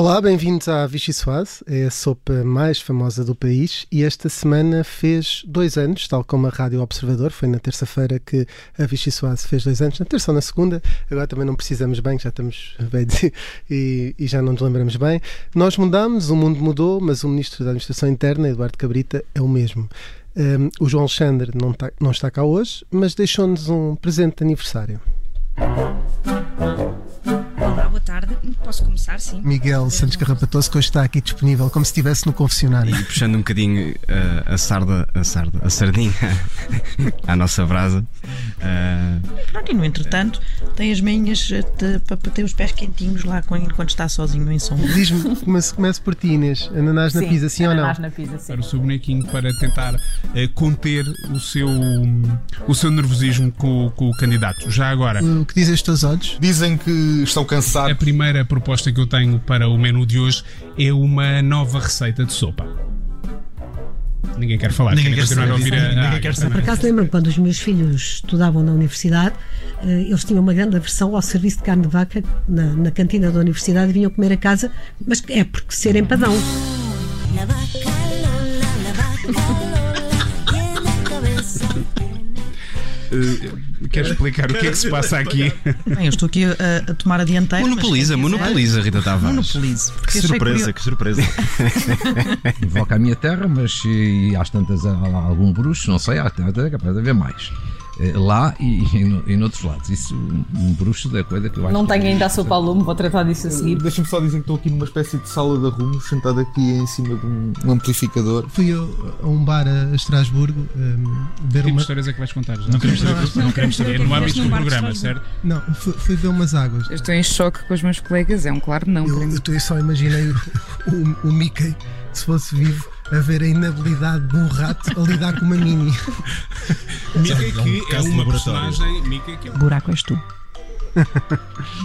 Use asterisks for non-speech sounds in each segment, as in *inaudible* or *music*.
Olá, bem-vindos à Vichy Soise, é a sopa mais famosa do país e esta semana fez dois anos, tal como a Rádio Observador, foi na terça-feira que a Vichy Soise fez dois anos, na terça ou na segunda, agora também não precisamos bem, já estamos *laughs* bem e, e, já não nos lembramos bem. Nós mudamos, o mundo mudou, mas o Ministro da Administração Interna, Eduardo Cabrita, é o mesmo. Um, o João Alexandre não, tá, não está cá hoje, mas deixou-nos um presente de aniversário. Olá, boa tarde. Posso começar, sim? Miguel Santos Carrapatoso, que hoje está aqui disponível, como se estivesse no confessionário. E puxando um bocadinho uh, a sarda, a sarda, a sardinha *laughs* à nossa brasa. Uh... Pronto, e no entretanto, tem as meinhas para ter os pés quentinhos lá quando está sozinho em som. Diz-me, comece, comece por ti, Inês. Ananás na pizza, sim ou não? Ananás na pizza, sim. Para o seu bonequinho, para tentar uh, conter o seu, o seu nervosismo com, com o candidato. Já agora. O que dizem os teus olhos? Dizem que estão cansados. A primeira proposta que eu tenho para o menu de hoje é uma nova receita de sopa. Ninguém quer falar, ninguém quer continuar a ouvir a, ninguém quer saber. Por acaso lembro-me quando os meus filhos estudavam na universidade, eh, eles tinham uma grande aversão ao serviço de carne de vaca na, na cantina da universidade e vinham comer a casa, mas é porque ser empadão. Uh, quero explicar o que é que se passa aqui? Bem, eu estou aqui a, a tomar a dianteira. Monopoliza, monopoliza, Rita Tavares. Monopoliza. Que surpresa, que surpresa. *laughs* Invoca a minha terra, mas e às tantas há algum bruxo, não sei, há até capaz de haver mais. Eh, lá e, e, no, e noutros lados. Isso, um bruxo da coisa que eu acho Não tenho ainda a sopa ao lume, vou tratar disso a seguir. Deixa-me só dizer que estou aqui numa espécie de sala de arrumos, sentado aqui em cima de um, um amplificador. Fui a, a, um bar a Estrasburgo um, ver que uma... histórias é que vais contar? Já? Não queremos saber, não, não queremos saber. No âmbito do programa, certo? Não, fui, fui, ver umas águas. Eu estou em choque com os meus colegas, é um claro não. Eu, eu, eu só imaginei o, o, o Mickey, se fosse vivo a ver a inabilidade de um rato a lidar com uma mini. *laughs* Mika que é uma personagem. Mika que é Buraco és tu.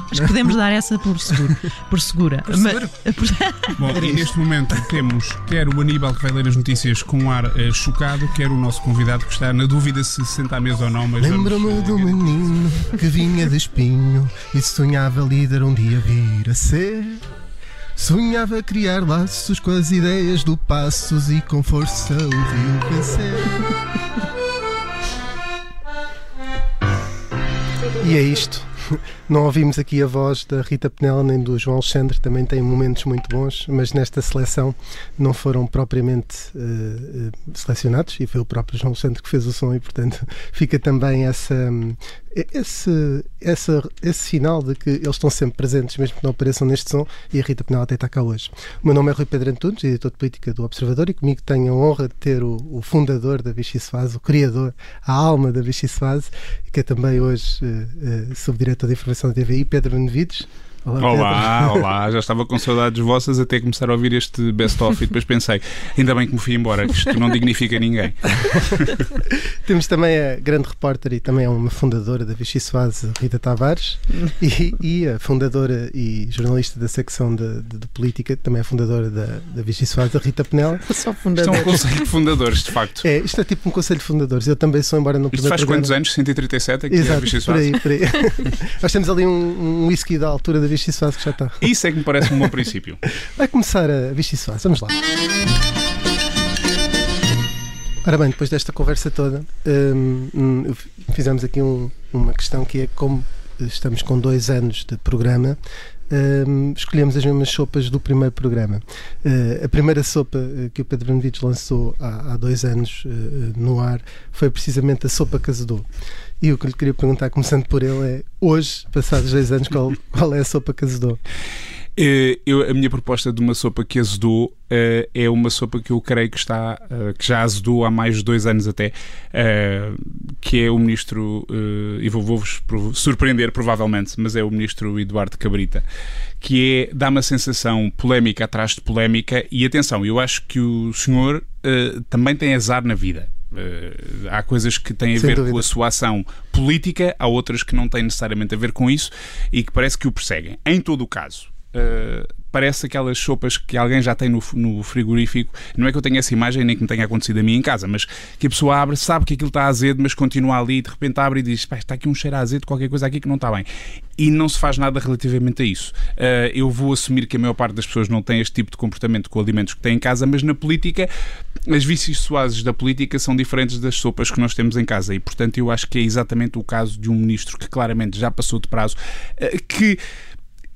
Mas podemos dar essa por seguro. Por segura. Por seguro? Mas, *laughs* Bom, e neste momento temos quer o Aníbal que vai ler as notícias com um ar uh, chocado, quer o nosso convidado que está na dúvida se senta à mesa ou não. Lembro-me do menino que vinha de espinho e sonhava líder um dia vir a ser. Sonhava criar laços com as ideias do Passos e com força o viu vencer. E é isto. *laughs* Não ouvimos aqui a voz da Rita Penela nem do João Alexandre, também tem momentos muito bons, mas nesta seleção não foram propriamente uh, selecionados e foi o próprio João Alexandre que fez o som e, portanto, *laughs* fica também essa, esse, essa, esse sinal de que eles estão sempre presentes, mesmo que não apareçam neste som, e a Rita Penel até está cá hoje. O meu nome é Rui Pedro Antunes, editor de política do Observador, e comigo tenho a honra de ter o, o fundador da Vichy o criador, a alma da Vichy Faz, que é também hoje uh, uh, subdiretor de informação da TVI, Pedro Benevides. Olá, olá, olá, já estava com saudades vossas até começar a ouvir este best-of e depois pensei, ainda bem que me fui embora, isto não dignifica ninguém. *laughs* Temos também a grande repórter e também é uma fundadora da Vichy Soase, Rita Tavares, e, e, a fundadora e jornalista da secção de, de, de política, também a fundadora da, da Vichy Soase, Rita Penel. *laughs* Só fundadora. Isto é um conselho de fundadores, de facto. É, isto é tipo um conselho de fundadores. Eu também sou, embora não Isto faz quantos anos? 137 aqui Exato, a Vichy Soase? Por aí, por aí. *laughs* Nós temos ali um, um whisky da altura da Vichy Soase que já está. Isso é que me parece um bom princípio. *laughs* Vai começar a Vichy Soase, vamos lá. Ora bem, depois desta conversa toda, hum, hum, fizemos aqui um, uma questão que é como estamos com dois anos de programa, hum, escolhemos as mesmas sopas do primeiro programa. Uh, a primeira sopa uh, que o Pedro Benevides lançou há, há dois anos uh, no ar foi precisamente a sopa Casador. E o que lhe queria perguntar, começando por ele, é hoje, passados dois anos, qual, qual é a sopa Casador? Eh, eu, a minha proposta de uma sopa que azedou uh, é uma sopa que eu creio que está uh, que já azedou há mais de dois anos até, uh, que é o ministro, e vou-vos surpreender provavelmente, mas é o ministro Eduardo Cabrita, que é, dá uma sensação polémica atrás de polémica, e atenção, eu acho que o senhor também tem azar na vida. Uh, há coisas que têm a Sem ver dúvida. com a sua ação política, há outras que não têm necessariamente a ver com isso e que parece que o perseguem. Em todo o caso, uh, parece aquelas sopas que alguém já tem no, no, frigorífico. Não é que eu tenha essa imagem nem que me tenha acontecido a mim em casa, mas que a pessoa abre, sabe que aquilo está azedo, mas continua ali e de repente abre e diz: está aqui um cheiro azedo, qualquer coisa aqui que não está bem. E não se faz nada relativamente a isso. Uh, eu vou assumir que a maior parte das pessoas não tem este tipo de comportamento com alimentos que têm em casa, mas na política, as vícios suaves da política são diferentes das sopas que nós temos em casa. E, portanto, eu acho que é exatamente o caso de um ministro que claramente já passou de prazo, uh, que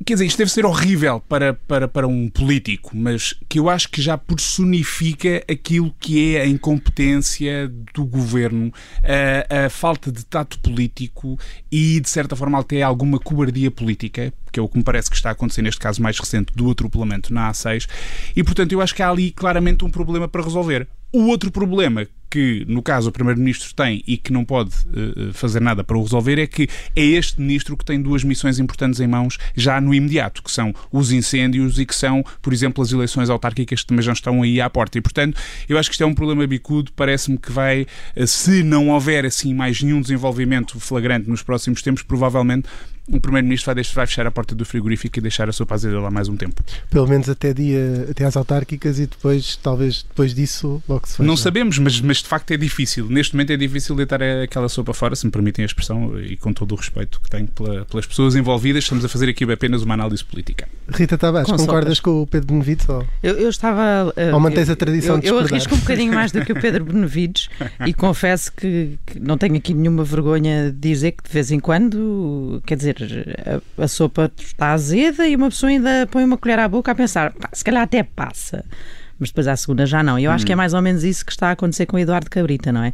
Quer dizer, isto deve ser horrível para, para, para um político, mas que eu acho que já personifica aquilo que é a incompetência do governo, a, a falta de tato político e, de certa forma, até alguma cobardia política, é o que me parece que está a acontecer neste caso mais recente do atropelamento na A6. E, portanto, eu acho que há ali claramente um problema para resolver. O outro problema que, no caso, o Primeiro-Ministro tem e que não pode uh, fazer nada para o resolver é que é este Ministro que tem duas missões importantes em mãos já no imediato, que são os incêndios e que são, por exemplo, as eleições autárquicas que também já estão aí à porta. E, portanto, eu acho que isto é um problema bicudo. Parece-me que vai, uh, se não houver assim mais nenhum desenvolvimento flagrante nos próximos tempos, provavelmente o Primeiro-Ministro vai, vai, fechar a porta do frigorífico e deixar a sopa azeda lá mais um tempo. Pelo menos até, dia, até às autárquicas e depois, talvez depois disso, logo se fecha. Não sabemos, mas, mas de facto é difícil. Neste momento é difícil deitar aquela sopa fora, se me permitem a expressão, e com todo o respeito que tenho pela, pelas pessoas envolvidas, estamos a fazer aqui apenas uma análise política. Rita Tavares, concordas sopas. com o Pedro Benevides? Ou, eu, eu estava. Uh, ou mantens a tradição eu, de Eu arrisco um bocadinho mais do que o Pedro Benevides *laughs* e confesso que, que não tenho aqui nenhuma vergonha de dizer que de vez em quando, quer dizer a sopa está azeda e uma pessoa ainda põe uma colher à boca a pensar, se calhar até passa mas depois à segunda já não. E eu acho que é hum. mais ou menos isso que está a acontecer com o Eduardo Cabrita, não é?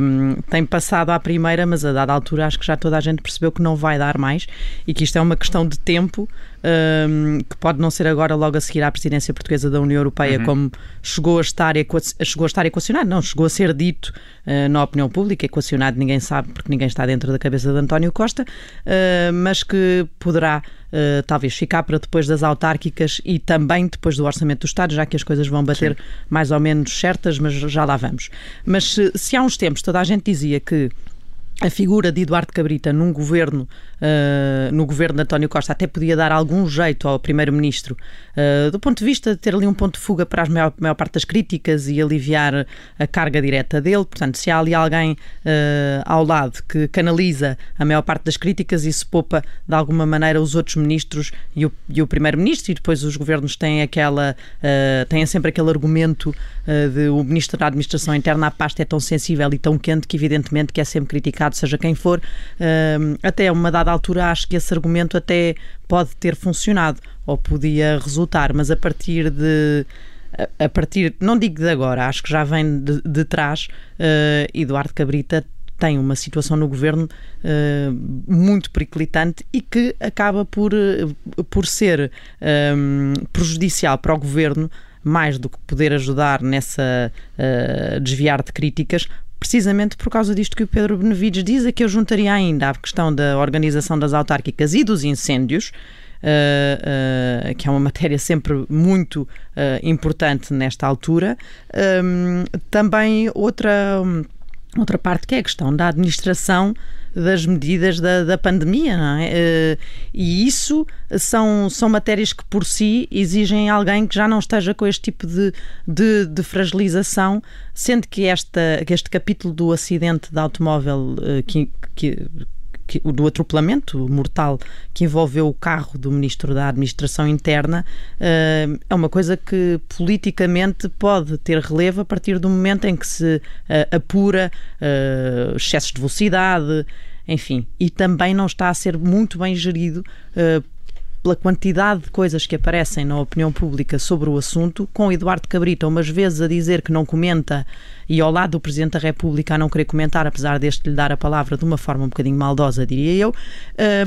Um, tem passado à primeira, mas a dada altura acho que já toda a gente percebeu que não vai dar mais e que isto é uma questão de tempo um, que pode não ser agora logo a seguir à presidência portuguesa da União Europeia, uhum. como chegou a, estar chegou a estar equacionado, não, chegou a ser dito uh, na opinião pública, equacionado ninguém sabe porque ninguém está dentro da cabeça de António Costa, uh, mas que poderá uh, talvez ficar para depois das autárquicas e também depois do Orçamento do Estado, já que as coisas vão bater Sim. mais ou menos certas, mas já lá vamos. Mas se, se há uns tempos toda a gente dizia que a figura de Eduardo Cabrita num governo, uh, no governo de António Costa, até podia dar algum jeito ao primeiro-ministro, uh, do ponto de vista de ter ali um ponto de fuga para a maior, maior, parte das críticas e aliviar a carga direta dele. Portanto, se há ali alguém uh, ao lado que canaliza a maior parte das críticas, isso poupa de alguma maneira os outros ministros e o, e o primeiro-ministro, e depois os governos têm aquela, têm sempre aquele argumento de o ministro da Administração Interna, a pasta é tão sensível e tão quente que, evidentemente, que é sempre criticado seja quem for, até uma dada altura acho que esse argumento até pode ter funcionado ou podia resultar, mas a partir de a partir, não digo de agora, acho que já vem de, de trás, uh, Eduardo Cabrita tem uma situação no governo uh, muito periclitante e que acaba por, uh, por ser um, prejudicial para o governo mais do que poder ajudar nessa uh, desviar de críticas, precisamente por causa disto que o Pedro Benevides diz, é que eu juntaria ainda a questão da organização das autárquicas e dos incêndios, Uh, uh, que é uma matéria sempre muito uh, importante nesta altura. Um, também outra, outra parte que é a questão da administração das medidas da, da pandemia, não é? Eh, e isso são, são matérias que por si exigem alguém que já não esteja com este tipo de, de, de fragilização, sendo que, esta, que este capítulo do acidente de automóvel eh, que, que do atropelamento mortal que envolveu o carro do Ministro da Administração Interna eh, é uma coisa que politicamente pode ter relevo a partir do momento em que se eh, apura eh, excessos de velocidade, enfim, e também não está a ser muito bem gerido pela quantidade de coisas que aparecem na opinião pública sobre o assunto, com Eduardo Cabrita umas vezes a dizer que não comenta e ao lado do Presidente da República a não querer comentar, apesar deste lhe dar a palavra de uma forma um bocadinho maldosa, diria eu, uh,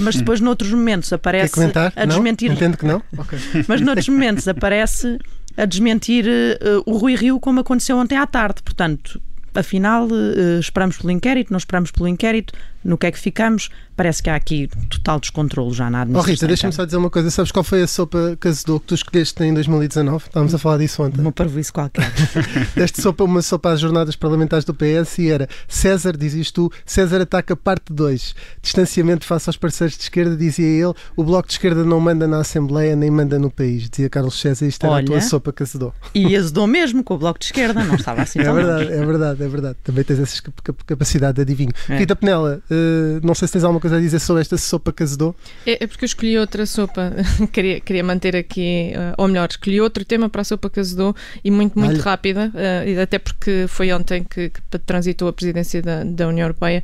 mas depois noutros momentos aparece a desmentir. Não? Entendo que não? *laughs* Okay. Mas noutros momentos aparece a desmentir uh, o Rui Rio como aconteceu ontem à tarde. Portanto, afinal, uh, esperamos pelo inquérito, não esperamos pelo inquérito, no que é que ficamos. Parece que há aqui total descontrolo já na Oh administração. Rita, deixa-me só dizer uma coisa. Sabes qual foi a sopa Cazedor que tu escolheste em 2019? Estávamos a falar disso ontem. Uma parvoíce qualquer. *laughs* Deste sopa, uma sopa às jornadas parlamentares do PS e era César, dizias tu, César ataca parte 2. Distanciamento face aos parceiros de esquerda, dizia ele. O Bloco de Esquerda não manda na Assembleia nem manda no país, dizia Carlos César. Isto era a Olha. tua sopa Cazedor. E azedou mesmo com o Bloco de Esquerda, não estava assim *laughs* É tão verdade, longe. é verdade, é verdade. Também tens essa cap- cap- capacidade de adivinho. É. Rita Penela, eh, não sei se tens alguma coisa a dizer sobre esta sopa Cazedor. É, é porque eu escolhi outra sopa, *laughs* queria, queria manter aqui, eh, ou melhor, escolhi outro tema para a sopa Cazedou e muito, muito Olha. rápida, e até porque foi ontem que, que transitou a presidência da, da União Europeia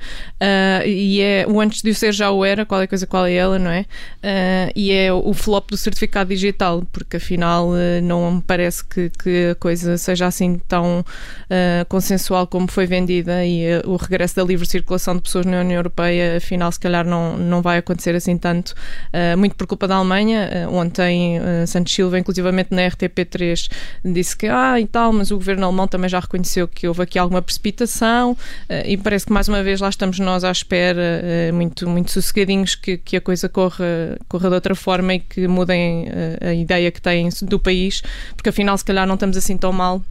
e é o antes de o ser já o era, qual é a coisa, qual é ela, não é? E é o flop do certificado digital, porque afinal não me parece que, que a coisa seja assim tão consensual como foi vendida e o regresso da livre circulação de pessoas na União Europeia, afinal, se calhar não, não vai acontecer assim tanto, eh, muito por culpa da Alemanha. Eh, ontem, eh, Santos Silva, inclusivamente na RTP3, disse que, ah, e tal, mas o governo alemão também já reconheceu que houve aqui alguma precipitação e parece que mais uma vez lá estamos nós à espera, muito, muito sossegadinhos, que, que a coisa corra, corra de outra forma e que mudem a ideia que têm do país, porque afinal, se calhar, não estamos assim tão mal.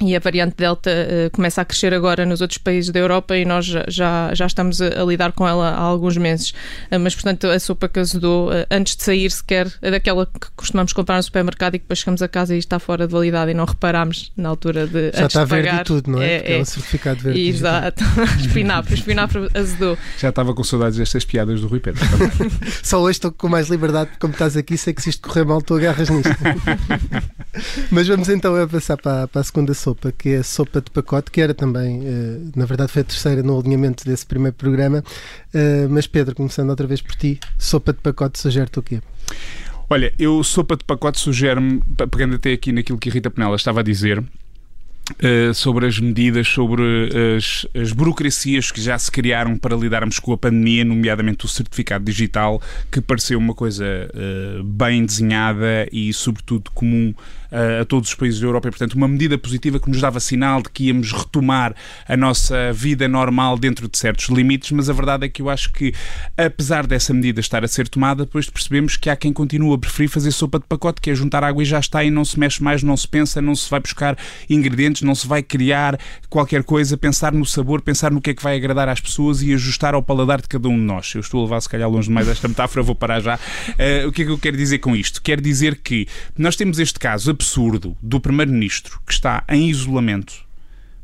E a variante Delta eh, começa a crescer agora nos outros países da Europa e nós já, já, estamos a, a lidar com ela há alguns meses. Eh, mas, portanto, a sopa que azedou, eh, antes de sair sequer, é daquela que costumamos comprar no supermercado e que depois chegamos a casa e está fora de validade e não reparámos na altura de. Já antes está de verde pagar. e tudo, não é? É, Porque é é. o certificado verde. Exato. *laughs* espinafre, espinafre azedou. Já estava com saudades destas piadas do Rui Pedro. *laughs* Só hoje estou com mais liberdade, como estás aqui, sei que se isto correr mal, tu agarras nisto. *laughs* Mas vamos então a passar para, para a segunda sopa, que é a sopa de pacote, que era também, eh, na verdade, foi a terceira no alinhamento desse primeiro programa. Eh, mas Pedro, começando outra vez por ti, sopa de pacote sugere-te o quê? Olha, eu sopa de pacote sugere-me, pe- pegando até aqui naquilo que a Rita Penela estava a dizer, eh, sobre as medidas, sobre as, as burocracias que já se criaram para lidarmos com a pandemia, nomeadamente o certificado digital, que pareceu uma coisa eh, bem desenhada e, sobretudo, comum a todos os países da Europa. E, portanto, uma medida positiva que nos dava sinal de que íamos retomar a nossa vida normal dentro de certos limites, mas a verdade é que eu acho que, apesar dessa medida estar a ser tomada, depois percebemos que há quem continua a preferir fazer sopa de pacote, que é juntar água e já está e não se mexe mais, não se pensa, não se vai buscar ingredientes, não se vai criar qualquer coisa, pensar no sabor, pensar no que é que vai agradar às pessoas e ajustar ao paladar de cada um de nós. Eu estou a levar se calhar longe demais esta metáfora, vou parar já. Eh, o que é que eu quero dizer com isto? Quero dizer que nós temos este caso absurdo do Primeiro-Ministro que está em isolamento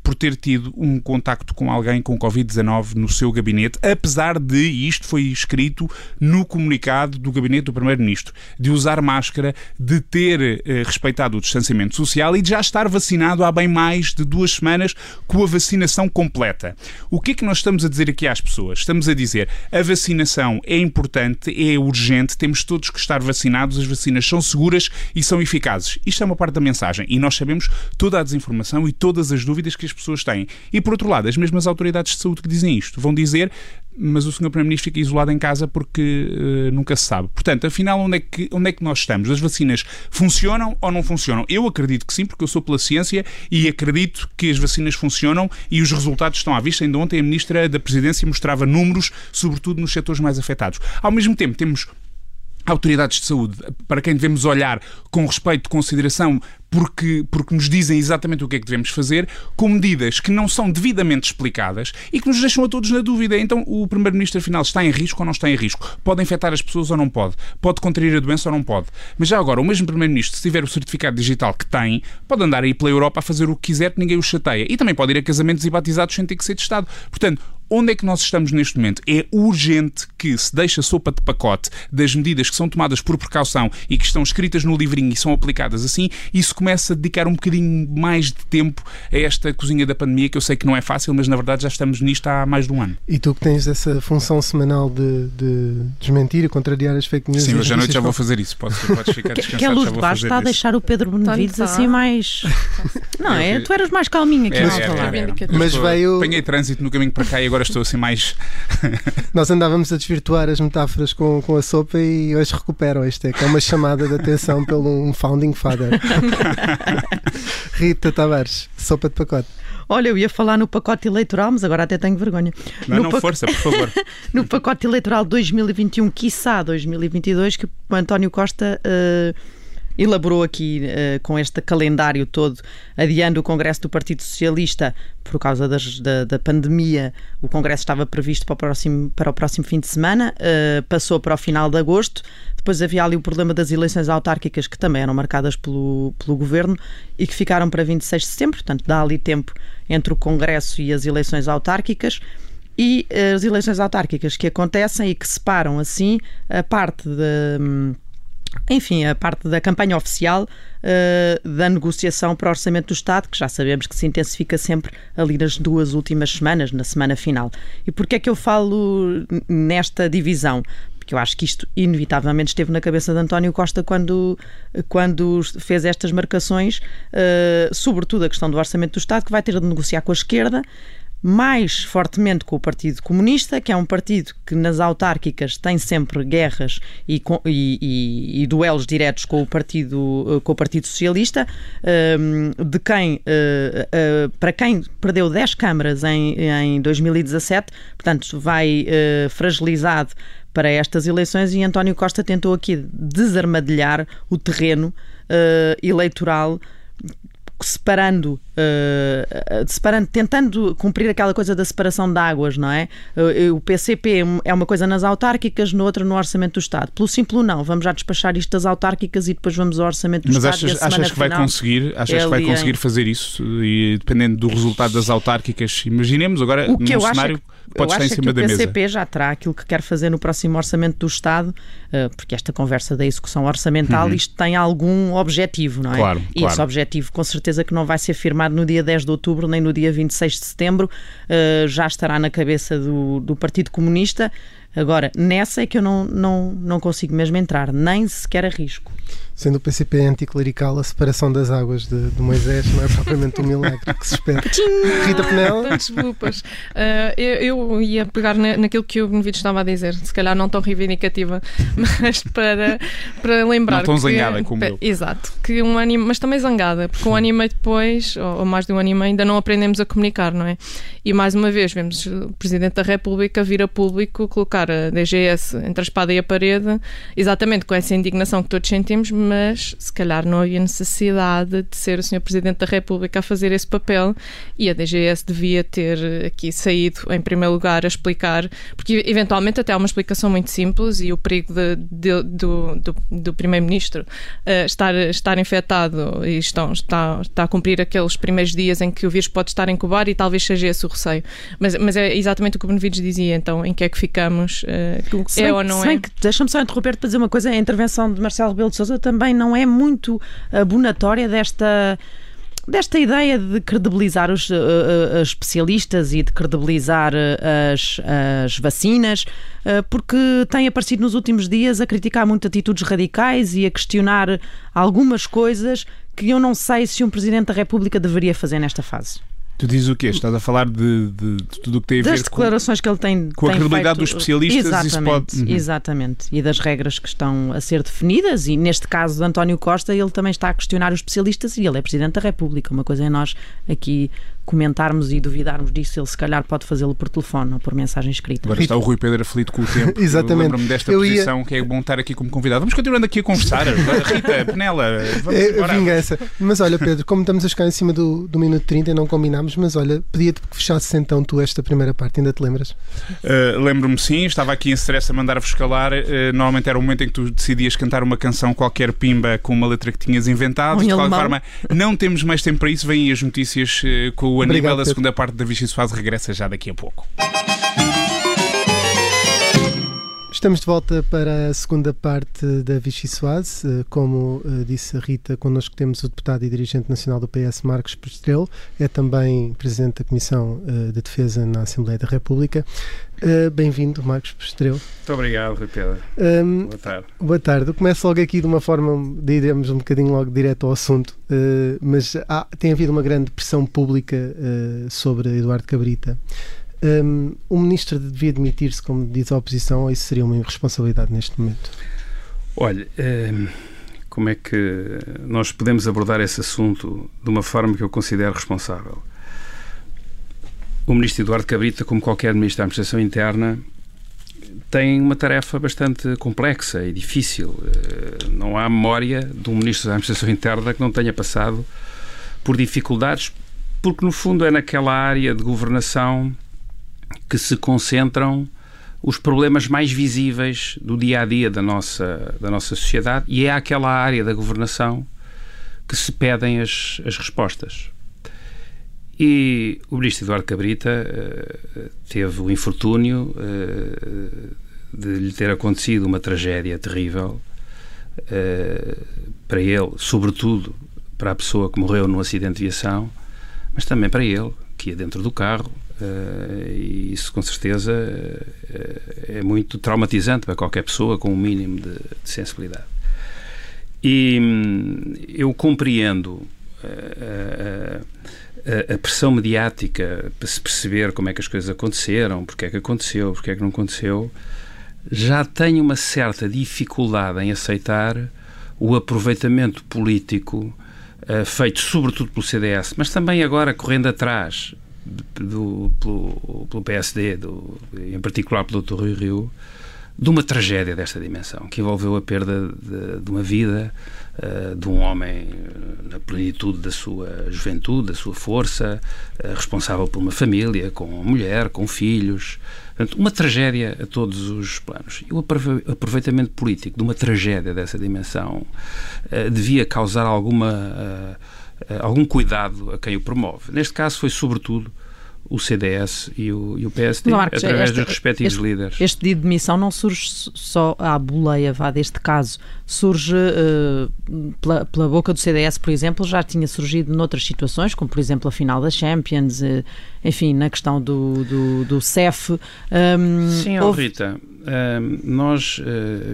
por ter tido um contacto com alguém com Covid-19 no seu gabinete, apesar de, e isto foi escrito no comunicado do gabinete do Primeiro-Ministro, de usar máscara, de ter eh, respeitado o distanciamento social e de já estar vacinado há bem mais de duas semanas com a vacinação completa. O que é que nós estamos a dizer aqui às pessoas? Estamos a dizer a vacinação é importante, é urgente, temos todos que estar vacinados, as vacinas são seguras e são eficazes. Isto é uma parte da mensagem e nós sabemos toda a desinformação e todas as dúvidas que as pessoas têm. E por outro lado, as mesmas autoridades de saúde que dizem isto vão dizer mas o Sr. Primeiro-Ministro fica isolado em casa porque eh, nunca se sabe. Portanto, afinal, onde é, que, onde é que nós estamos? As vacinas funcionam ou não funcionam? Eu acredito que sim, porque eu sou pela ciência e acredito que as vacinas funcionam e os resultados estão à vista. Ainda ontem a Ministra da Presidência mostrava números, sobretudo nos setores mais afetados. Ao mesmo tempo, temos autoridades de saúde para quem devemos olhar com respeito, consideração, porque, porque nos dizem exatamente o que é que devemos fazer, com medidas que não são devidamente explicadas e que nos deixam a todos na dúvida. Então, o Primeiro-Ministro, afinal, está em risco ou não está em risco? Pode infectar as pessoas ou não pode? Pode contrair a doença ou não pode? Mas já agora, o mesmo Primeiro-Ministro, se tiver o certificado digital que tem, pode andar aí pela Europa a fazer o que quiser, que ninguém o chateia. E também pode ir a casamentos e batizados sem ter que ser testado. Portanto, Onde é que nós estamos neste momento? É urgente que se deixe a sopa de pacote das medidas que são tomadas por precaução e que estão escritas no livrinho e são aplicadas assim, e se começa a dedicar um bocadinho mais de tempo a esta cozinha da pandemia, que eu sei que não é fácil, mas na verdade já estamos nisto há mais de um ano. E tu que tens essa função semanal de, de desmentir e contrariar as fake news. Sim, hoje à noite já vou fazer isso. Podes, podes ficar descansado. que a luz de baixo está a deixar o Pedro Benevides Tá, tá. assim mais. Não, é? Tu eras mais calminho aqui Era, ao era, falar. era, era. Mas Estou- veio- Apanhei trânsito no caminho para cá e agora estou assim mais. *laughs* Nós andávamos a desvirtuar as metáforas com, com a sopa e hoje recuperam. Isto é que é uma chamada de atenção *laughs* pelo um founding father. *laughs* Rita Tavares, sopa de pacote. Olha, eu ia falar no pacote eleitoral, mas agora até tenho vergonha. Não, no não, pac- força, por favor. no pacote eleitoral 2021, quiçá 2022, que o António Costa eh, elaborou aqui eh, com este calendário todo, adiando o Congresso do Partido Socialista por causa das- da, da pandemia. O Congresso estava previsto para o próximo, para o próximo fim de semana, eh, passou para o final de agosto. Depois havia ali o problema das eleições autárquicas, que também eram marcadas pelo, pelo governo e que ficaram para 26 de setembro, portanto, dá ali tempo entre o Congresso e as eleições autárquicas e eh, as eleições autárquicas que acontecem e que separam assim a parte da hum, enfim, a parte da campanha oficial eh, da negociação para o Orçamento do Estado, que já sabemos que se intensifica sempre ali nas duas últimas semanas, na semana final. E porquê é que eu falo nesta divisão? Porque eu acho que isto inevitavelmente esteve na cabeça de António Costa quando, quando fez estas marcações, eh, sobretudo a questão do Orçamento do Estado, que vai ter de negociar com a esquerda, mais fortemente com o Partido Comunista, que é um partido que nas autárquicas tem sempre guerras e, e- e- duelos diretos com o Partido, com o partido Socialista, hum, de quem, eh, eh, para quem perdeu 10 câmaras em, em 2017, portanto vai eh, fragilizado para estas eleições e António Costa tentou aqui desarmadilhar o terreno eh, eleitoral separando, eh, separando, tentando cumprir aquela coisa da separação de águas, não é? Eh, o PCP é uma coisa nas autárquicas, no outro no Orçamento do Estado. Pelo simples não, vamos já despachar isto das autárquicas e depois vamos ao Orçamento do Mas Estado. a achas, achas que vai conseguir? Achas é que vai conseguir em- fazer isso? E dependendo do resultado das autárquicas, imaginemos agora O que num eu acho cenário é que, que pode eu estar em acho é cima que da o mesa. PCP já terá aquilo que quer fazer no próximo Orçamento do Estado, eh, porque esta conversa da execução orçamental, isto tem algum objetivo, não é? Uhum. Claro, e claro. esse objetivo com certeza que não vai ser firmado no dia 10 de outubro nem no dia 26 de setembro, eh, já estará na cabeça do, do Partido Comunista. Agora, nessa é que eu não, não, não consigo mesmo entrar, nem sequer arrisco. Sendo o PCP anticlerical, a separação das águas de, de Moisés não é propriamente um milagre que se espera. Rita Penela, Tantas desculpas. Ah, eu, eu ia pegar na, naquilo que o Benevides estava a dizer, se calhar não tão reivindicativa, *laughs* mas para, para lembrar. Não tão que- zangada como eu. Exato, que um ano, mas também zangada, porque um ano e meio depois, ou, ou mais de um ano e meio, ainda não aprendemos a comunicar, não é? E mais uma vez vemos o Presidente da República vir a público colocar a DGS entre a espada e a parede, exatamente com essa indignação que todos sentimos, mas se calhar não havia necessidade de ser o Sr. Presidente da República a fazer esse papel e a DGS devia ter aqui saído em primeiro lugar a explicar, porque eventualmente até há uma explicação muito simples e o perigo de- de- do, do, do Primeiro-Ministro eh, estar, estar infectado e estão, está, está a cumprir aqueles primeiros dias em que o vírus pode estar a incubar e talvez seja esse o receio. Mas, mas é exatamente o que o Benevides dizia, então em que é que ficamos? Se é ou não é? Deixa-me só interromper para dizer uma coisa: a intervenção de Marcelo Rebelo de Souza também não é muito abonatória desta. Desta ideia de credibilizar os eh, os especialistas e de credibilizar eh, as, as vacinas, eh, porque tem aparecido nos últimos dias a criticar muito atitudes radicais e a questionar algumas coisas que eu não sei se um Presidente da República deveria fazer nesta fase. Tu dizes o quê? Estás a falar de, de- de tudo o que tem a das ver com. declarações que ele tem com a tem credibilidade feito- dos especialistas, exatamente, pode- Uhum. exatamente e das regras que estão a ser definidas e neste caso de António Costa ele também está a questionar os especialistas e ele é Presidente da República uma coisa é nós aqui comentarmos e duvidarmos disso ele se calhar pode fazê-lo por telefone ou por mensagem escrita Agora está o Rui Pedro aflito com o tempo. *laughs* Exatamente. Eu Lembro-me desta Eu ia- posição que é bom estar aqui como convidado. Vamos continuando aqui a conversar. *laughs* Rita, Penela, vamos é embora. vingança. Mas olha, Pedro, como estamos a chegar em cima do, do minuto 30 e não combinámos, mas olha, pedia-te que fechasses então tu esta primeira parte, ainda te lembras? Uh, Lembro-me sim, estava aqui em stress a mandar-vos calar. Uh, normalmente era o momento em que tu decidias cantar uma canção qualquer pimba com uma letra que tinhas inventado. Ou em De qualquer forma, não temos mais tempo para isso. Vêm as notícias uh, com o Aníbal. Obrigado, a Pedro. segunda parte da Vichy Fase regressa já daqui a pouco. Estamos de volta para a segunda parte da Vichy Soase. Eh, como uh, disse a Rita, connosco temos o deputado e dirigente nacional do PS, Marcos Prestrelo, é também presidente da Comissão uh, de Defesa na Assembleia da República. Uh, Bem-vindo, Marcos Prestrelo. Muito obrigado, Rui Pedro. Um, boa tarde. Boa tarde. Eu começo logo aqui de uma forma, diremos um bocadinho logo direto ao assunto, mas há, tem havido uma grande pressão pública sobre Eduardo Cabrita. Um, o ministro devia demitir-se, como diz a oposição, ou isso seria uma irresponsabilidade neste momento? Olha, um, como é que nós podemos abordar esse assunto de uma forma que eu considero responsável? O ministro Eduardo Cabrita, como qualquer ministro da Administração Interna, tem uma tarefa bastante complexa e difícil. Não há memória de um ministro da Administração Interna que não tenha passado por dificuldades, porque no fundo é naquela área de governação que se concentram os problemas mais visíveis do dia a dia da nossa, da nossa sociedade e é aquela área da governação que se pedem as, as respostas. E o ministro Eduardo Cabrita uh, teve o infortúnio uh, de lhe ter acontecido uma tragédia terrível uh, para ele, sobretudo para a pessoa que morreu num acidente de viação, mas também para ele, que ia dentro do carro, e isso, com certeza, é muito traumatizante para qualquer pessoa com um mínimo de, de sensibilidade. E hum, eu compreendo uh, a pressão mediática para se perceber como é que as coisas aconteceram, porque é que aconteceu, porque é que não aconteceu. Já tenho uma certa dificuldade em aceitar o aproveitamento político feito sobretudo pelo CDS, mas também agora correndo atrás do, pelo, pelo PSD, do, em particular pelo Dr. Rui Rio, de uma tragédia desta dimensão, que envolveu a perda de, de uma vida, uh, de um homem eh, na plenitude da sua juventude, da sua força, uh, responsável por uma família, com uma mulher, com filhos. Portanto, uma tragédia a todos os planos. E o aproveitamento político de uma tragédia dessa dimensão devia causar alguma eh, algum cuidado a quem o promove. Neste caso foi sobretudo o CDS e o, e o PSD, Marcos, através dos respectivos este, líderes. Este pedido de demissão não surge só à boleia vá deste caso, surge uh, pela, pela, boca do CDS, por exemplo, já tinha surgido noutras situações, como por exemplo a final da Champions, uh, enfim, na questão do, do, do CEF. Um, Sim, houve... Rita, nós uh,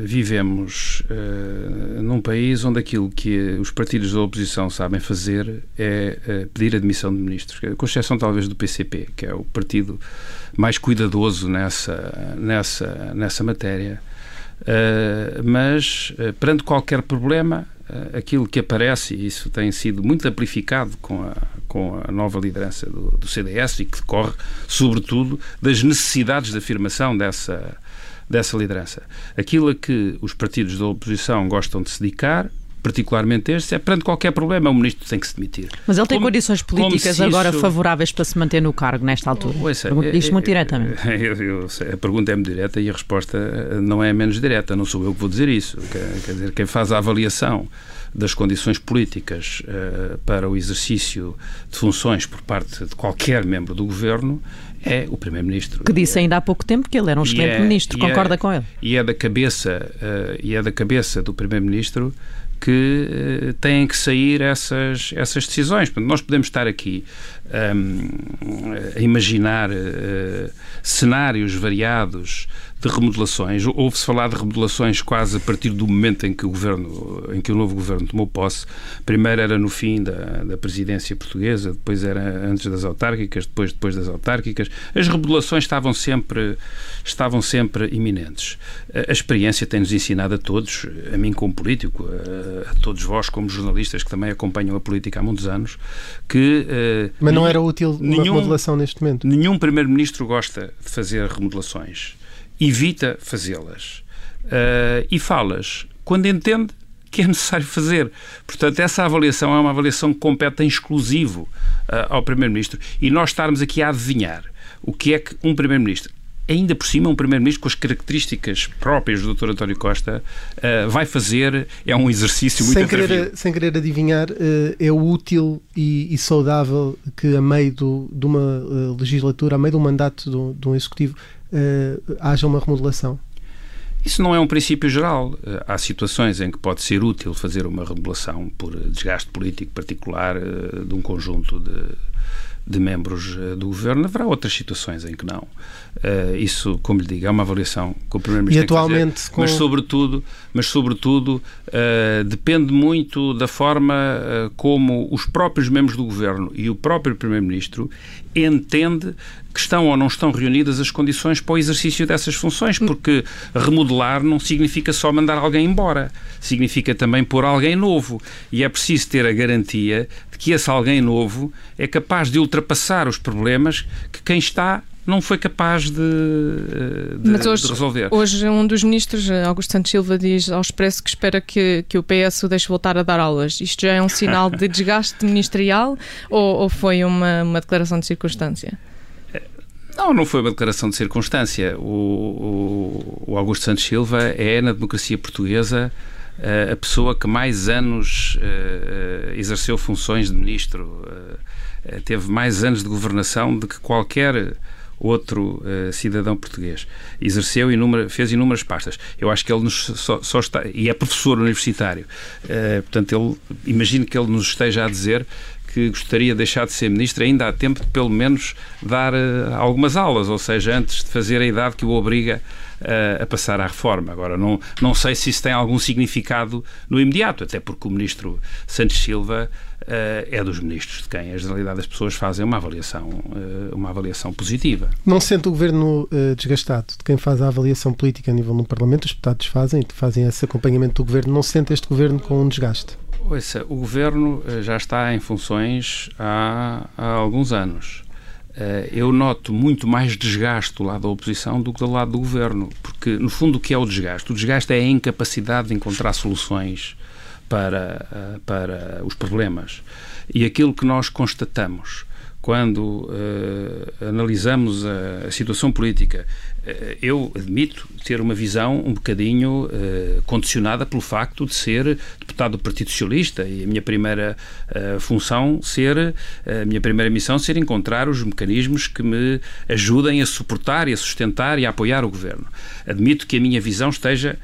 vivemos uh, num país onde aquilo que os partidos da oposição sabem fazer é uh, pedir a demissão de ministros, com exceção talvez do PCP, que é o partido mais cuidadoso nessa, nessa, nessa matéria. mas, perante qualquer problema, aquilo que aparece, e isso tem sido muito amplificado com a, com a nova liderança do, do CDS e que decorre, sobretudo, das necessidades de afirmação dessa dessa liderança. Aquilo a que os partidos da oposição gostam de se dedicar, particularmente este, é perante qualquer problema, o ministro tem que se demitir. Mas ele tem como, condições políticas agora isso... favoráveis para se manter no cargo nesta altura? Pergunto é, isto muito é, diretamente. *laughs* Eu, eu, a pergunta é muito direta e a resposta eh, não é menos direta. Não sou eu que vou dizer isso. Quer, quer dizer, quem faz a avaliação das condições políticas uh, para o exercício de funções por parte de qualquer membro do governo é o Primeiro-Ministro. Que disse é, ainda há pouco tempo que ele era um excelente é, ministro, concorda é, com ele? E é da cabeça, uh, e é da cabeça do Primeiro-Ministro que uh, têm que sair essas, essas decisões. Portanto, nós podemos estar aqui um, a imaginar uh, cenários variados de remodelações. Ouve-se falar de remodelações quase a partir do momento em que o governo, em que o novo governo tomou posse. Primeiro era no fim da, da presidência portuguesa, depois era antes das autárquicas, depois depois das autárquicas. As remodelações estavam sempre estavam sempre iminentes. A experiência tem-nos ensinado a todos, a mim como político, a, a, todos vós como jornalistas que também acompanham a política há muitos anos, que uh, mas não era útil nenhum, uma remodelação neste momento. Nenhum primeiro-ministro gosta de fazer remodelações evita fazê-las uh, e falas quando entende que é necessário fazer. Portanto, essa avaliação é uma avaliação que compete em exclusivo uh, ao Primeiro-Ministro. E nós estarmos aqui a adivinhar o que é que um Primeiro-Ministro ainda por cima, um Primeiro-Ministro com as características próprias do Dr. António Costa uh, vai fazer, é um exercício muito sem querer, sem querer adivinhar, uh, é útil e, e, saudável que a meio do, de uma legislatura, a meio de um mandato de um, de um Executivo, haja uma remodelação? Isso não é um princípio geral. Eh, há situações em que pode ser útil fazer uma regulação por desgaste político particular eh, de um conjunto de, de membros eh, do governo. Haverá outras situações em que não. isso, como lhe digo, é uma avaliação que o Primeiro-Ministro tem atualmente, fazer, com... mas sobretudo, mas sobretudo depende muito da forma como os próprios membros do governo e o próprio Primeiro-Ministro entende que estão ou não estão reunidas as condições para o exercício dessas funções, porque remodelar não significa só mandar alguém embora, significa também pôr alguém novo. E é preciso ter a garantia de que esse alguém novo é capaz de ultrapassar os problemas que quem está não foi capaz de, de, Mas hoje, de resolver. Hoje, um dos ministros, Augusto Santos Silva, diz ao Expresso que espera que, que o PS o deixe voltar a dar aulas. Isto já é um sinal de *laughs* desgaste ministerial ou, ou foi uma, uma declaração de circunstância? Não, não foi uma declaração de circunstância. O, o, Augusto Santos Silva é, na democracia portuguesa, eh, a pessoa que mais anos uh, exerceu funções de ministro. Uh, teve mais anos de governação do que qualquer outro uh, cidadão português. Exerceu inúmera, fez inúmeras pastas. Eu acho que ele nos só, só está e é professor universitário. Portanto, ele imagino que ele nos esteja a dizer que gostaria de deixar de ser ministro, ainda há tempo de pelo menos dar uh, algumas aulas, ou seja, antes de fazer a idade que o obriga uh, a passar à reforma. Agora, não, não sei se isso tem algum significado no imediato, até porque o ministro Santos Silva uh, é dos ministros de quem a generalidade das pessoas fazem uma avaliação, uma avaliação positiva. Não sente o governo desgastado de quem faz a avaliação política a nível do Parlamento, os deputados fazem, fazem esse acompanhamento do governo, não sente este governo com um desgaste? Ouça, o governo eh, já está em funções há, há alguns anos. Eh, eu noto muito mais desgaste do lado da oposição do que do lado do governo, porque, no fundo, o que é o desgaste? O desgaste é a incapacidade de encontrar soluções para, eh, para os problemas. E aquilo que nós constatamos quando uh, analisamos a, a, situação política, uh, eu admito ter uma visão um bocadinho uh, condicionada pelo facto de ser deputado do Partido Socialista e a minha primeira função ser, a minha primeira missão ser encontrar os mecanismos que me ajudem a suportar e a sustentar e a apoiar o governo. Admito que a minha visão esteja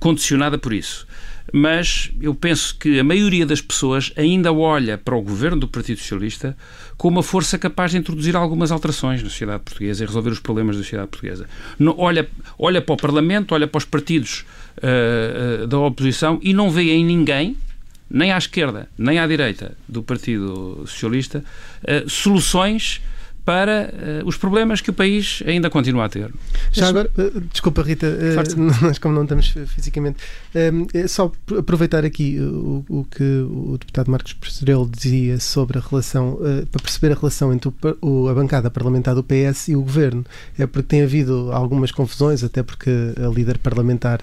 condicionada por isso mas eu penso que a maioria das pessoas ainda olha para o governo do Partido Socialista como uma força capaz de introduzir algumas alterações na sociedade portuguesa e resolver os problemas da sociedade portuguesa. Não, olha, olha para o Parlamento, olha para os partidos uh, uh, da oposição e não vê em ninguém, nem à esquerda, nem à direita do Partido Socialista, uh, soluções para uh, os problemas que o país ainda continua a ter. Já agora, uh, desculpa Rita, uh, *laughs* nós como não estamos fisicamente, é só aproveitar aqui o, o, que o deputado Marcos Prestrelo dizia sobre a relação, para perceber a relação entre o, a bancada parlamentar do PS e o governo. É porque tem havido algumas confusões, até porque a líder parlamentar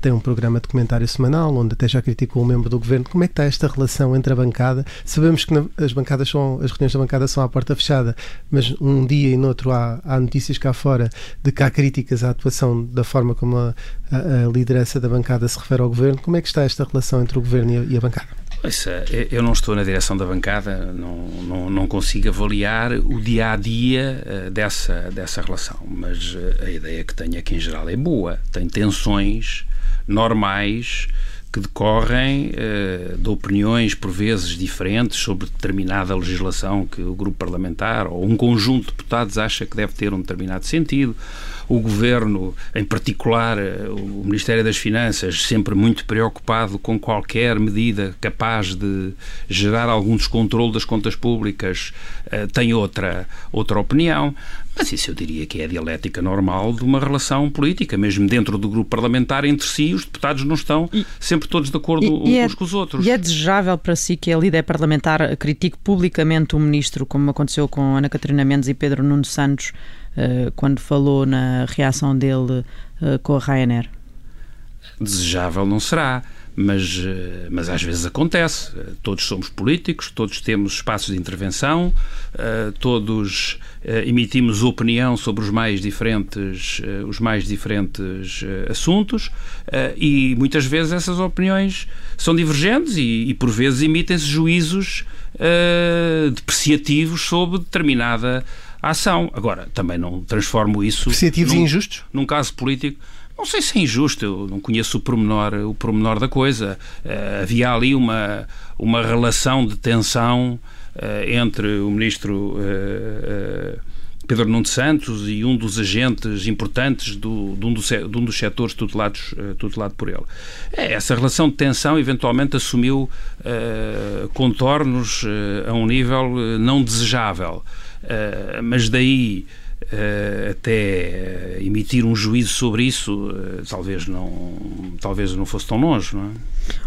tem um programa de comentário semanal, onde até já criticou um membro do governo. Como é que está esta relação entre a bancada? Sabemos que na, as bancadas são, as reuniões da bancada são à porta fechada, mas um dia e noutro há, há notícias cá fora de que há críticas à atuação da forma como a, a, a liderança da bancada se refere ao governo. Como é que está esta relação entre o governo e a, e a bancada? eu não estou na direção da bancada, não, não, não consigo avaliar o dia a dia eh, dessa, dessa relação, mas eh, a ideia que tenho é que, em geral, é boa. Tem tensões normais que decorrem uh, de opiniões, por vezes, diferentes sobre determinada legislação que o grupo parlamentar ou um conjunto de deputados acha que deve ter um determinado sentido. O governo, em particular, eh, o Ministério das Finanças, sempre muito preocupado com qualquer medida capaz de gerar algum descontrole das contas públicas, uh, tem outra, outra opinião. Mas isso eu diria que é a dialética normal de uma relação política, mesmo dentro do grupo parlamentar, entre si, os deputados não estão e, sempre todos de acordo e, é uns é, com os outros. E é desejável para si que a líder parlamentar critique publicamente o ministro, como aconteceu com Ana Catarina Mendes e Pedro Nuno Santos, uh, quando falou na reação dele uh, com a Ryanair? Desejável não será mas, eh, mas às vezes acontece. Todos somos políticos, todos temos espaços de intervenção, eh, todos eh, emitimos opinião sobre os mais diferentes, os mais diferentes assuntos e muitas vezes essas opiniões são divergentes e, e por vezes emitem-se juízos depreciativos sobre determinada ação. Agora, também não transformo isso. Depreciativos num, e injustos? Num caso político não sei se é injusto, eu não conheço o pormenor, o pormenor da coisa. Uh, havia ali uma, uma relação de tensão uh, entre o ministro uh, Pedro Nuno Santos e um dos agentes importantes do, de, um dos, de um dos setores tutelados, tutelado por ele. Essa relação de tensão eventualmente assumiu contornos a um nível não desejável. mas daí até emitir um juízo sobre isso, uh, talvez não, talvez não fosse tão longe, não é?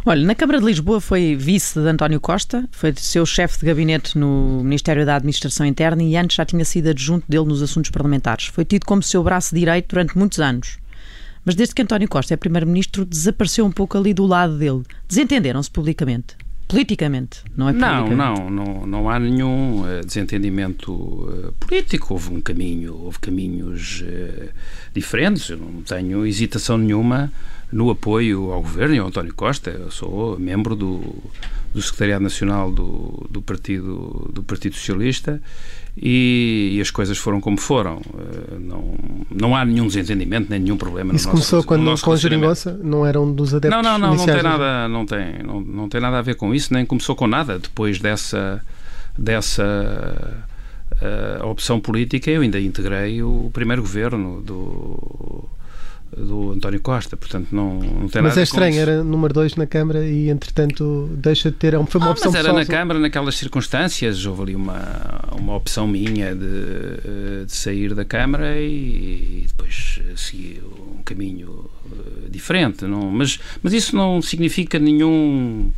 Olha, na Câmara de Lisboa foi vice de António Costa, foi seu chefe de gabinete no Ministério da Administração Interna e antes já tinha sido adjunto dele nos assuntos parlamentares. Foi tido como seu braço direito durante muitos anos. Mas desde que António Costa é primeiro-ministro, desapareceu um pouco ali do lado dele. Desentenderam-se publicamente politicamente, não é Não, não, não, não há nenhum uh, desentendimento uh, político. Houve um caminho, houve caminhos uh, diferentes. Eu não tenho hesitação nenhuma no apoio ao governo e ao António Costa. Eu sou membro do, do Secretariado Nacional do, do, Partido, do Partido Socialista e, e, as coisas foram como foram. Eh, não, não há nenhum desentendimento, nem nenhum problema Isso no começou nosso, quando no com a geringonça? Não era um dos adeptos Não, não, não, não tem, nada, não, tem, não, não tem nada a ver com isso, nem começou com nada. Depois dessa, dessa uh, opção política, eu ainda integrei o primeiro governo do do António Costa, portanto não, não tem mas nada é estranho, era número 2 na Câmara e entretanto deixa de ter, é foi uma ah, opção mas era pessoal. na Câmara naquelas circunstâncias, houve ali uma, uma opção minha de, eh, de sair da Câmara e, e depois seguir um caminho eh, diferente, não, mas, mas isso não significa nenhum,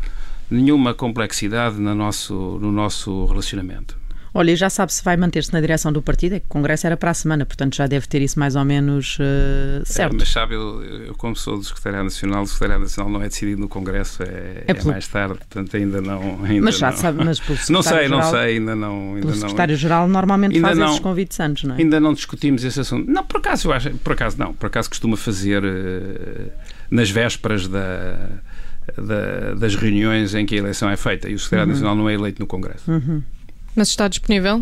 nenhuma complexidade no nosso, no nosso relacionamento. Olha, já sabe se vai manter-se na direção do partido, é que o Congresso era para a semana, portanto já deve ter isso mais ou menos uh, certo. É, mas sabe, eu, eu, como sou do Secretariado Nacional, o Secretariado Nacional não é decidido no Congresso, é, é, é mais tarde, portanto ainda não. Ainda mas já não. sabe, mas pelo *laughs* Não sei, geral, não sei, ainda não. Ainda pelo Secretário-Geral normalmente ainda faz não, esses convites antes, não é? Ainda não discutimos esse assunto. Não, por acaso eu acho, por acaso não, por acaso costuma fazer uh, nas vésperas da, da, das reuniões em que a eleição é feita e o Secretário uhum. Nacional não é eleito no Congresso. Uhum. Mas está disponível?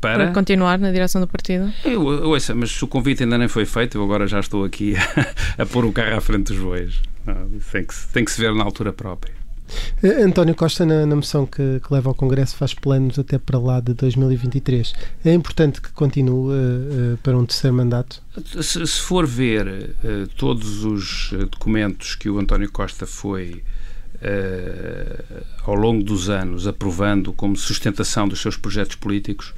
Para? para? continuar na direção do partido? Eu, ouça, mas o convite ainda nem foi feito, eu agora já estou aqui a, *laughs* a pôr o carro à frente dos bois. Tem que, tem que se ver na altura própria. Eh, António Costa, na, na moção que, que, leva ao Congresso, faz planos até para lá de 2023. É importante que continue uh, uh, para um terceiro mandato? Se, se for ver uh, todos os documentos que o António Costa foi ao longo dos anos aprovando como sustentação dos seus projetos políticos,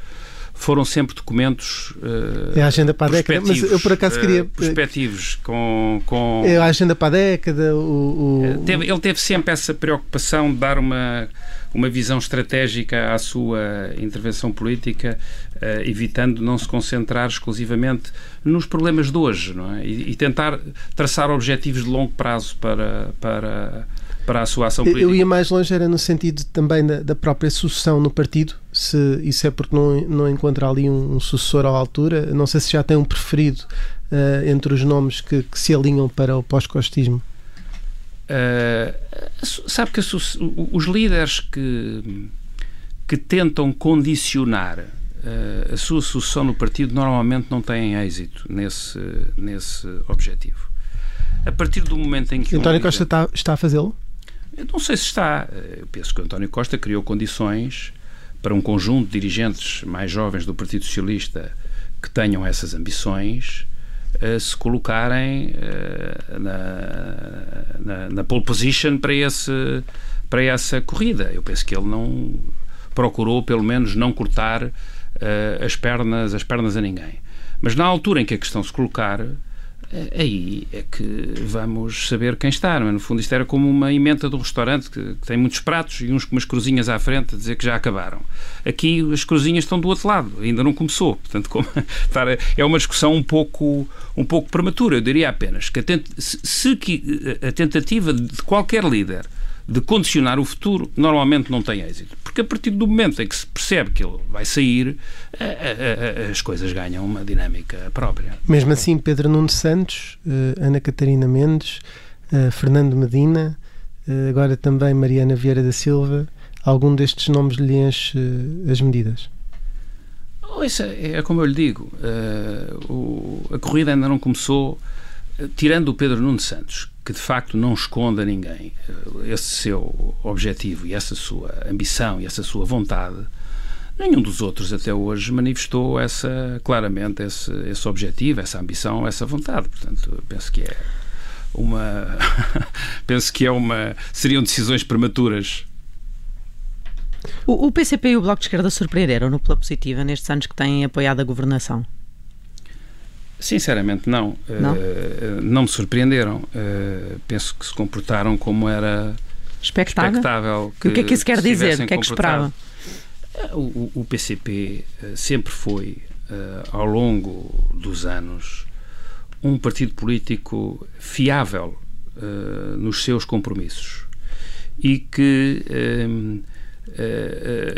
foram sempre documentos uh, é a agenda para a década, mas eu por acaso queria uh, perspectivos com, com é a agenda para a década o, o... Teve, ele teve sempre essa preocupação de dar uma uma visão estratégica à sua intervenção política, uh, evitando não se concentrar exclusivamente nos problemas de hoje, não é? E, e tentar traçar objetivos de longo prazo para para para a sua ação política. Eu ia mais longe, era no sentido também da, da própria sucessão no partido, se isso é porque não, não encontra ali um, um sucessor à altura, não sei se já tem um preferido uh, entre os nomes que, que, se alinham para o pós-costismo. Uh, sabe que os líderes que, que tentam condicionar uh, a sua sucessão no partido normalmente não têm êxito nesse, nesse objetivo. A partir do momento em que. António um líder... Costa está, está a fazê-lo? Eu não sei se está. Eu penso que o António Costa criou condições para um conjunto de dirigentes mais jovens do Partido Socialista que tenham essas ambições a se colocarem uh, na, na, na, pole position para, esse, para essa corrida. Eu penso que ele não procurou, pelo menos, não cortar as, pernas, as pernas a ninguém. Mas na altura em que a questão se colocar, aí é que vamos saber quem está. É? No fundo, isto era como uma emenda do restaurante que, que, tem muitos pratos e uns com umas cruzinhas à frente a dizer que já acabaram. Aqui as cruzinhas estão do outro lado, ainda não começou. Portanto, como, *laughs* é uma discussão um pouco, um pouco prematura. Eu diria apenas que a, tent, se, se a tentativa de qualquer líder de condicionar o futuro, normalmente não tem êxito. Porque a partir do momento em que se percebe que ele vai sair, as coisas ganham uma dinâmica própria. Mesmo assim, Pedro Nuno Santos, eh, Ana Catarina Mendes, eh, Fernando Medina, eh, agora também Mariana Vieira da Silva, algum destes nomes lhe enche as medidas? Isso é, é como eu lhe digo, a corrida ainda não começou tirando o Pedro Nuno Santos, que de facto não esconde a ninguém eh, esse seu objetivo e essa sua ambição e essa sua vontade, nenhum dos outros até hoje manifestou essa claramente esse, esse objetivo, essa ambição, essa vontade. Portanto, penso que é uma *laughs* penso que é uma seriam decisões prematuras. O, o PCP e o Bloco de Esquerda surpreenderam-no pela positiva nestes anos que têm apoiado a governação? Sinceramente, não. Não, uh, não me surpreenderam. Uh, penso que se comportaram como era expectável. expectável que, o que é que isso quer dizer? O que é que esperava? O, o, PCP sempre foi, ao longo dos anos, um partido político fiável nos seus compromissos e que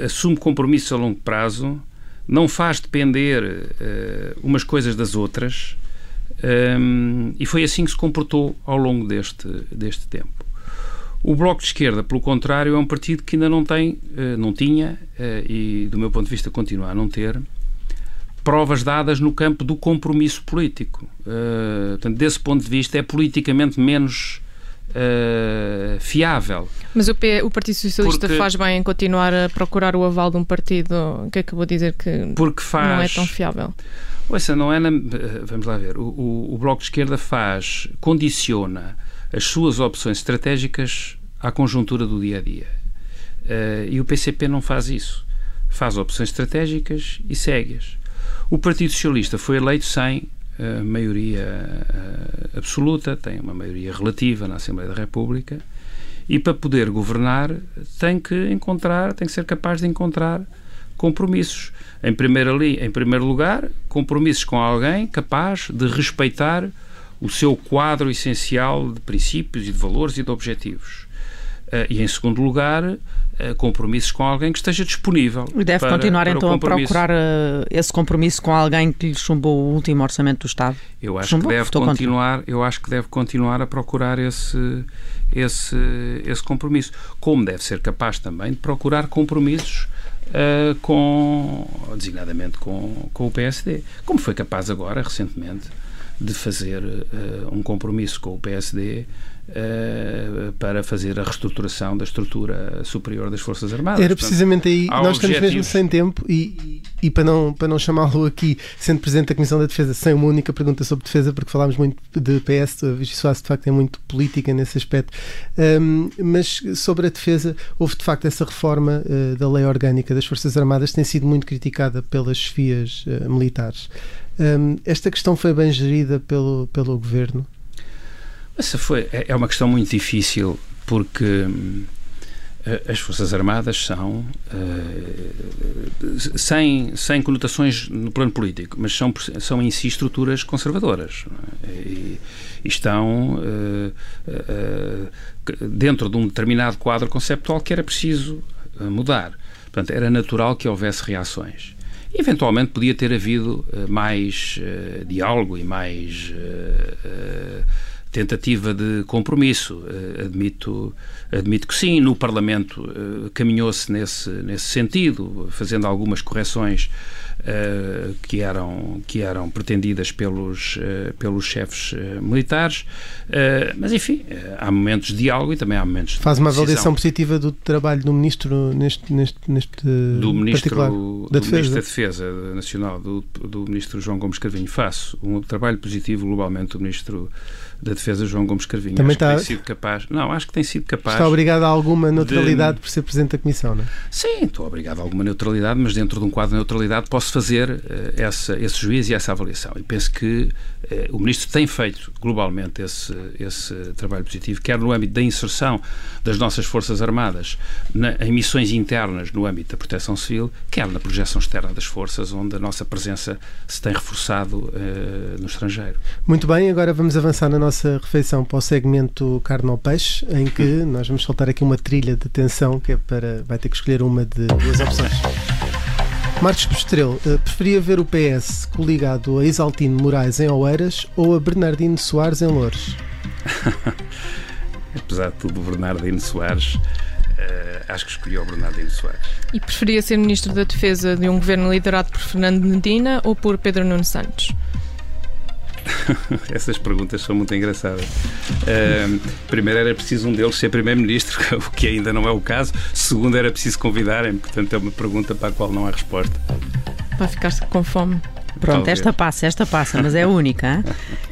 assume compromissos a longo prazo não faz depender uh, umas coisas das outras um, e foi assim que se comportou ao longo deste, deste tempo. O Bloco de Esquerda, pelo contrário, é um partido que ainda não tem, uh, não tinha uh, e, do meu ponto de vista, continua a não ter provas dadas no campo do compromisso político. portanto, desse ponto de vista, é politicamente menos uh, fiável. Mas o, P, o Partido Socialista porque, faz bem em continuar a procurar o aval de um partido que acabou de dizer que porque faz, não é tão fiável. Ouça, não é na, vamos lá ver. O, o, o Bloco de Esquerda faz, condiciona as suas opções estratégicas à conjuntura do dia a dia. Uh, e o PCP não faz isso. Faz opções estratégicas e segue-as. O Partido Socialista foi eleito sem maioria uh, absoluta, tem uma maioria relativa na Assembleia da República e para poder governar tem que encontrar, tem que ser capaz de encontrar compromissos. Em primeiro, em primeiro lugar, compromissos com alguém capaz de respeitar o seu quadro essencial de princípios e de valores e de objetivos. Uh, e em segundo lugar, eh, compromissos com alguém que esteja disponível. E deve para, continuar para então a procurar uh, esse compromisso com alguém que lhe chumbou o último orçamento do Estado. Eu acho chumbou? que deve continuar, eu acho que deve continuar a procurar esse esse esse compromisso, como deve ser capaz também de procurar compromissos uh, com designadamente com com o PSD, como foi capaz agora recentemente de fazer uh, um compromisso com o PSD Uh, para fazer a reestruturação da estrutura superior das Forças Armadas. Era precisamente aí, nós estamos mesmo sem tempo e, e, e para não, para não chamá-lo aqui, sendo Presidente da Comissão da Defesa, sem uma única pergunta sobre defesa, porque falámos muito de PS, a Vichy Soares de facto é muito política nesse aspecto, um, mas sobre a defesa, houve de facto essa reforma uh, da lei orgânica das Forças Armadas, que tem sido muito criticada pelas chefias uh, militares. Um, esta questão foi bem gerida pelo, pelo Governo? Essa foi, é, é uma questão muito difícil porque hum, as Forças Armadas são uh, sem, sem conotações no plano político, mas são, são em si estruturas conservadoras é? e, e, estão uh, uh, dentro de um determinado quadro conceptual que era preciso mudar. Portanto, era natural que houvesse reações. Eventualmente podia ter havido mais diálogo e mais tentativa de compromisso. Uh, admito, admito que sim, no Parlamento uh, caminhou-se nesse, nesse sentido, fazendo algumas correções uh, que, eram, que eram pretendidas pelos, pelos chefes militares. mas, enfim, há momentos de diálogo e também há momentos de Faz uma avaliação positiva do trabalho do Ministro neste, neste, neste do ministro, da, Defesa. Ministro da Defesa Nacional, do, do Ministro João Gomes Carvinho. Faço um trabalho positivo globalmente do Ministro da Defesa, João Gomes Carvinho. Também acho está... que tem sido capaz. Não, acho que tem sido capaz. Está obrigado a alguma neutralidade de... por ser Presidente da Comissão, não é? Sim, estou obrigado a alguma neutralidade, mas dentro de um quadro de neutralidade posso fazer uh, essa, esse juízo e essa avaliação. E penso que uh, o Ministro tem feito globalmente esse, esse trabalho positivo, quer no âmbito da inserção das nossas Forças Armadas na, em missões internas no âmbito da proteção civil, quer na projeção externa das forças, onde a nossa presença se tem reforçado uh, no estrangeiro. Muito bem, agora vamos avançar na nossa refeição para o segmento carne ou peixe, em que *laughs* nós vamos soltar aqui uma trilha de tensão que é para. vai ter que escolher uma de duas opções. Marcos Postrelo, eh, preferia ver o PS coligado a Isaltino Moraes em Oeiras ou a Bernardino Soares em Loures? *laughs* Apesar de tudo, Bernardino Soares, uh, acho que escolhi o Bernardino Soares. E preferia ser Ministro da Defesa de um governo liderado por Fernando Medina ou por Pedro Nuno Santos? *laughs* Essas perguntas são muito engraçadas. Uh, primeiro era preciso um deles ser primeiro-ministro, *laughs* o que ainda não é o caso. Segundo era preciso convidarem, portanto é uma pergunta para a qual não há resposta. Vai ficar com fome. Pronto, Talvez. esta passa, esta passa, mas é a única. Hein?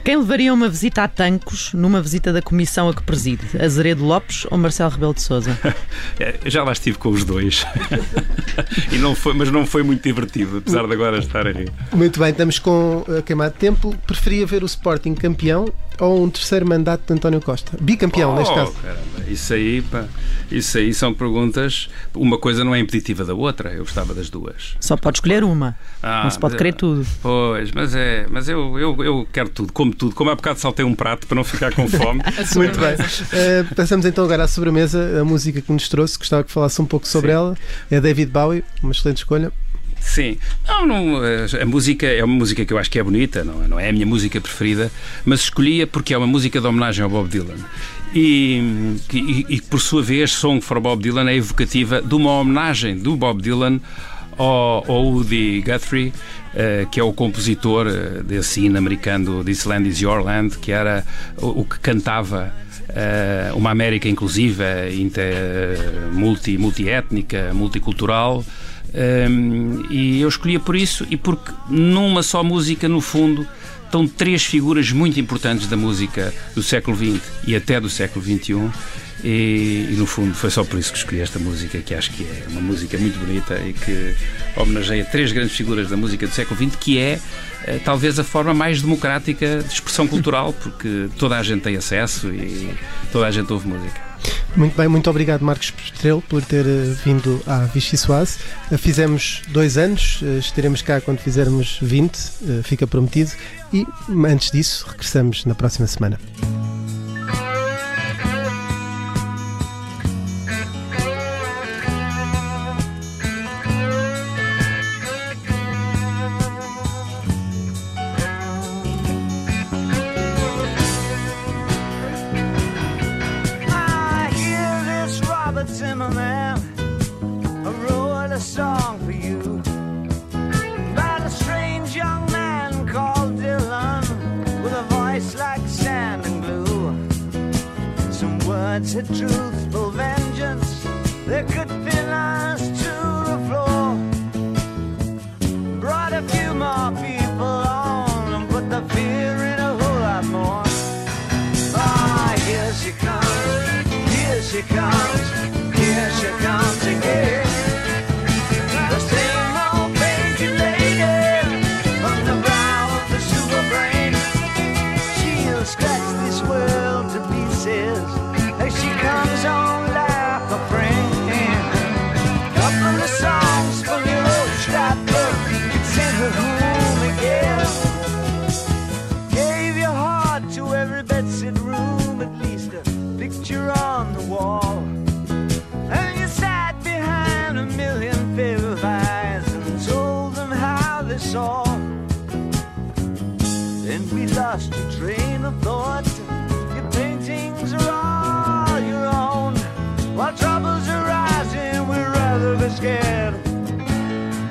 Quem levaria uma visita a Tancos numa visita da comissão a que preside? Azeredo Lopes ou Marcelo Rebelo de Souza? *laughs* É, já lá estive com os dois. *laughs* e não foi, mas não foi muito divertido, apesar de agora estar a rir. Muito bem, estamos com a queimada de tempo. Preferia ver o Sporting campeão ou um terceiro mandato de António Costa? Bicampeão, oh, neste caso. Caramba, isso aí, pá, isso aí são perguntas. Uma coisa não é impeditiva da outra. Eu gostava das duas. Só pode escolher uma. Ah, não se pode querer tudo. Pois, mas é. Mas eu, eu, eu quero tudo, como tudo. Como há bocado saltei um prato para não ficar com fome. *laughs* Muito bem. Uh, passamos então agora à sobremesa. A música que nos trouxe, gostava que falasse um pouco sobre Sim. ela. É David Bowie, uma excelente escolha. Sim, não, não, eh, a música é uma música que eu acho que é bonita, não, é, não é a minha música preferida, mas escolhia porque é uma música de homenagem ao Bob Dylan. E, e, e por sua vez, Song for Bob Dylan é evocativa de uma homenagem do Bob Dylan ao, ao Woody Guthrie, uh, que é o compositor uh, desse hino americano This Land Is Your Land, que era o, o que cantava uh, uma América inclusiva, multi, multiétnica, multicultural. Um, e eu escolhia por isso e porque numa só música, no fundo, estão três figuras muito importantes da música do século XX e até do século XXI. E, e, no fundo foi só por isso que escolhi esta música, que acho que é uma música muito bonita e que homenageia três grandes figuras da música do século XX, que é eh, talvez a forma mais democrática de expressão cultural, porque toda a gente tem acesso e toda a gente ouve música. Muito bem, muito obrigado Marcos Estrelo por ter uh, vindo à Vichy Soase. Uh, fizemos dois anos, uh, estaremos cá quando fizermos 20, fica prometido. E antes disso, regressamos na próxima semana. to truthful vengeance. There could be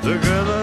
together